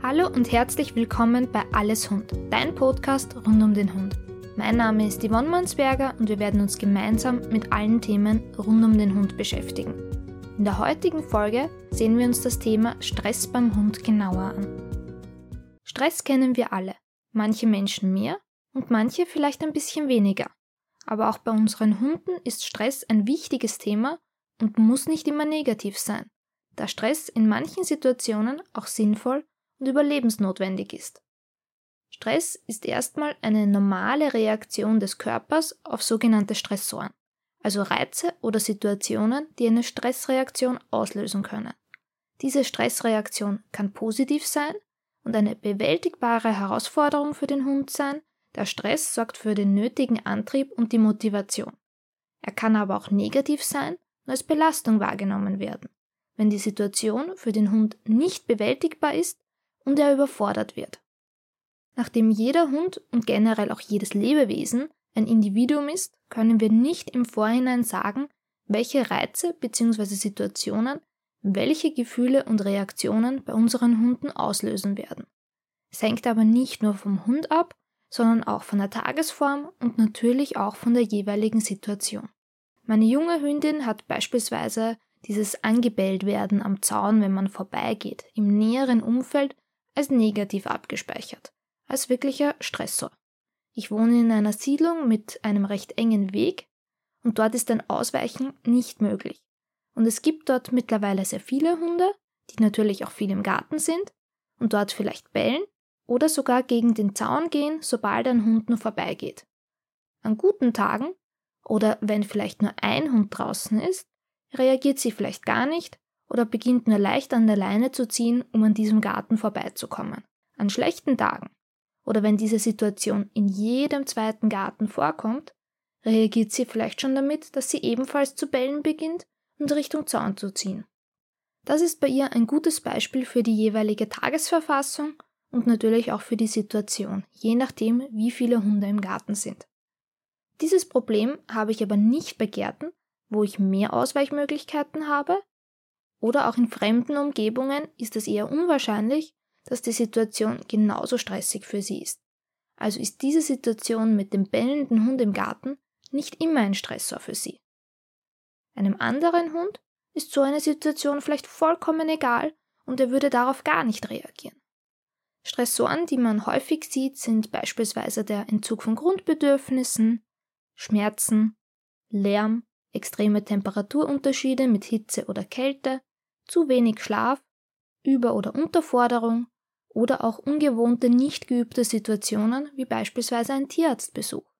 Hallo und herzlich willkommen bei Alles Hund, dein Podcast rund um den Hund. Mein Name ist Yvonne Mansberger und wir werden uns gemeinsam mit allen Themen rund um den Hund beschäftigen. In der heutigen Folge sehen wir uns das Thema Stress beim Hund genauer an. Stress kennen wir alle, manche Menschen mehr und manche vielleicht ein bisschen weniger. Aber auch bei unseren Hunden ist Stress ein wichtiges Thema und muss nicht immer negativ sein, da Stress in manchen Situationen auch sinnvoll und überlebensnotwendig ist. Stress ist erstmal eine normale Reaktion des Körpers auf sogenannte Stressoren, also Reize oder Situationen, die eine Stressreaktion auslösen können. Diese Stressreaktion kann positiv sein und eine bewältigbare Herausforderung für den Hund sein. Der Stress sorgt für den nötigen Antrieb und die Motivation. Er kann aber auch negativ sein und als Belastung wahrgenommen werden, wenn die Situation für den Hund nicht bewältigbar ist und er überfordert wird. Nachdem jeder Hund und generell auch jedes Lebewesen ein Individuum ist, können wir nicht im Vorhinein sagen, welche Reize bzw. Situationen welche Gefühle und Reaktionen bei unseren Hunden auslösen werden. Es hängt aber nicht nur vom Hund ab, sondern auch von der Tagesform und natürlich auch von der jeweiligen Situation. Meine junge Hündin hat beispielsweise dieses Angebellt am Zaun, wenn man vorbeigeht, im näheren Umfeld als negativ abgespeichert, als wirklicher Stressor. Ich wohne in einer Siedlung mit einem recht engen Weg und dort ist ein Ausweichen nicht möglich. Und es gibt dort mittlerweile sehr viele Hunde, die natürlich auch viel im Garten sind und dort vielleicht bellen oder sogar gegen den Zaun gehen, sobald ein Hund nur vorbeigeht. An guten Tagen oder wenn vielleicht nur ein Hund draußen ist, reagiert sie vielleicht gar nicht oder beginnt nur leicht an der Leine zu ziehen, um an diesem Garten vorbeizukommen. An schlechten Tagen oder wenn diese Situation in jedem zweiten Garten vorkommt, reagiert sie vielleicht schon damit, dass sie ebenfalls zu bellen beginnt und Richtung Zaun zu ziehen. Das ist bei ihr ein gutes Beispiel für die jeweilige Tagesverfassung und natürlich auch für die Situation, je nachdem, wie viele Hunde im Garten sind. Dieses Problem habe ich aber nicht bei Gärten, wo ich mehr Ausweichmöglichkeiten habe, oder auch in fremden Umgebungen ist es eher unwahrscheinlich, dass die Situation genauso stressig für sie ist. Also ist diese Situation mit dem bellenden Hund im Garten nicht immer ein Stressor für sie. Einem anderen Hund ist so eine Situation vielleicht vollkommen egal und er würde darauf gar nicht reagieren. Stressoren, die man häufig sieht, sind beispielsweise der Entzug von Grundbedürfnissen, Schmerzen, Lärm, extreme Temperaturunterschiede mit Hitze oder Kälte, zu wenig Schlaf, Über- oder Unterforderung oder auch ungewohnte, nicht geübte Situationen wie beispielsweise ein Tierarztbesuch.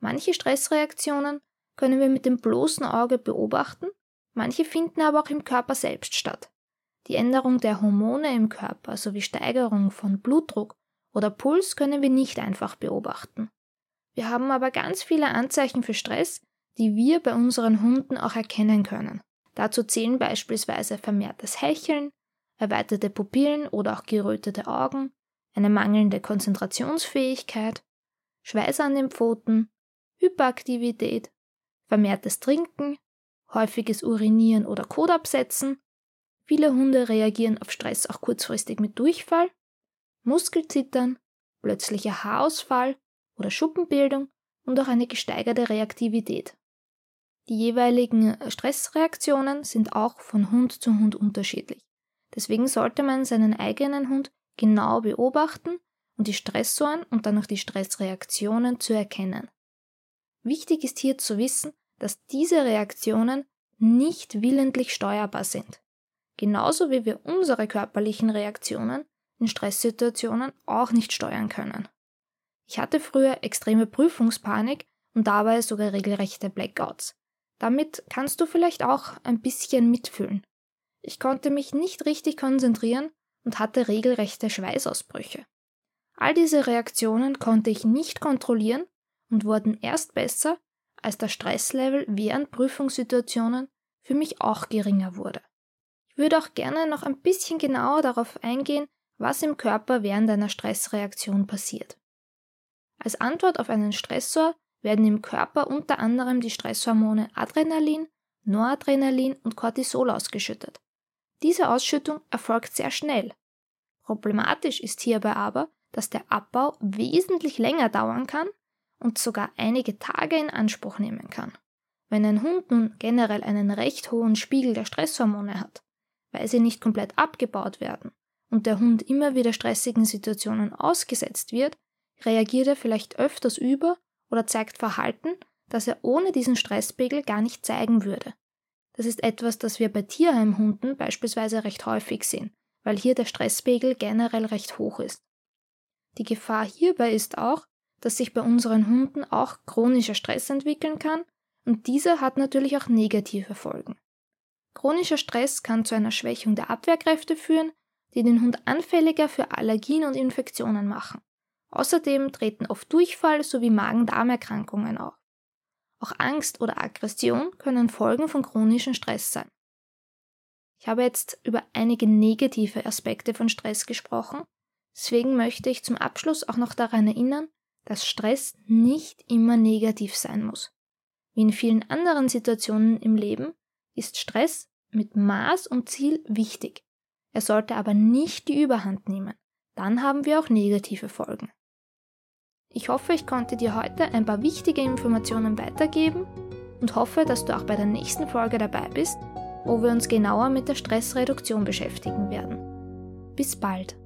Manche Stressreaktionen können wir mit dem bloßen Auge beobachten, manche finden aber auch im Körper selbst statt. Die Änderung der Hormone im Körper sowie Steigerung von Blutdruck oder Puls können wir nicht einfach beobachten. Wir haben aber ganz viele Anzeichen für Stress, die wir bei unseren Hunden auch erkennen können. Dazu zählen beispielsweise vermehrtes Hecheln, erweiterte Pupillen oder auch gerötete Augen, eine mangelnde Konzentrationsfähigkeit, Schweiß an den Pfoten, Hyperaktivität, vermehrtes Trinken, häufiges Urinieren oder Kotabsetzen. Viele Hunde reagieren auf Stress auch kurzfristig mit Durchfall, Muskelzittern, plötzlicher Haarausfall oder Schuppenbildung und auch eine gesteigerte Reaktivität. Die jeweiligen Stressreaktionen sind auch von Hund zu Hund unterschiedlich. Deswegen sollte man seinen eigenen Hund genau beobachten und die Stressoren und dann auch die Stressreaktionen zu erkennen. Wichtig ist hier zu wissen, dass diese Reaktionen nicht willentlich steuerbar sind. Genauso wie wir unsere körperlichen Reaktionen in Stresssituationen auch nicht steuern können. Ich hatte früher extreme Prüfungspanik und dabei sogar regelrechte Blackouts. Damit kannst du vielleicht auch ein bisschen mitfühlen. Ich konnte mich nicht richtig konzentrieren und hatte regelrechte Schweißausbrüche. All diese Reaktionen konnte ich nicht kontrollieren und wurden erst besser, als der Stresslevel während Prüfungssituationen für mich auch geringer wurde. Ich würde auch gerne noch ein bisschen genauer darauf eingehen, was im Körper während einer Stressreaktion passiert. Als Antwort auf einen Stressor werden im Körper unter anderem die Stresshormone Adrenalin, Noradrenalin und Cortisol ausgeschüttet. Diese Ausschüttung erfolgt sehr schnell. Problematisch ist hierbei aber, dass der Abbau wesentlich länger dauern kann und sogar einige Tage in Anspruch nehmen kann. Wenn ein Hund nun generell einen recht hohen Spiegel der Stresshormone hat, weil sie nicht komplett abgebaut werden und der Hund immer wieder stressigen Situationen ausgesetzt wird, reagiert er vielleicht öfters über oder zeigt Verhalten, das er ohne diesen Stresspegel gar nicht zeigen würde. Das ist etwas, das wir bei Tierheimhunden beispielsweise recht häufig sehen, weil hier der Stresspegel generell recht hoch ist. Die Gefahr hierbei ist auch, dass sich bei unseren Hunden auch chronischer Stress entwickeln kann und dieser hat natürlich auch negative Folgen. Chronischer Stress kann zu einer Schwächung der Abwehrkräfte führen, die den Hund anfälliger für Allergien und Infektionen machen. Außerdem treten oft Durchfall sowie Magen-Darm-Erkrankungen auf. Auch Angst oder Aggression können Folgen von chronischem Stress sein. Ich habe jetzt über einige negative Aspekte von Stress gesprochen, deswegen möchte ich zum Abschluss auch noch daran erinnern, dass Stress nicht immer negativ sein muss. Wie in vielen anderen Situationen im Leben ist Stress mit Maß und Ziel wichtig. Er sollte aber nicht die Überhand nehmen. Dann haben wir auch negative Folgen. Ich hoffe, ich konnte dir heute ein paar wichtige Informationen weitergeben und hoffe, dass du auch bei der nächsten Folge dabei bist, wo wir uns genauer mit der Stressreduktion beschäftigen werden. Bis bald!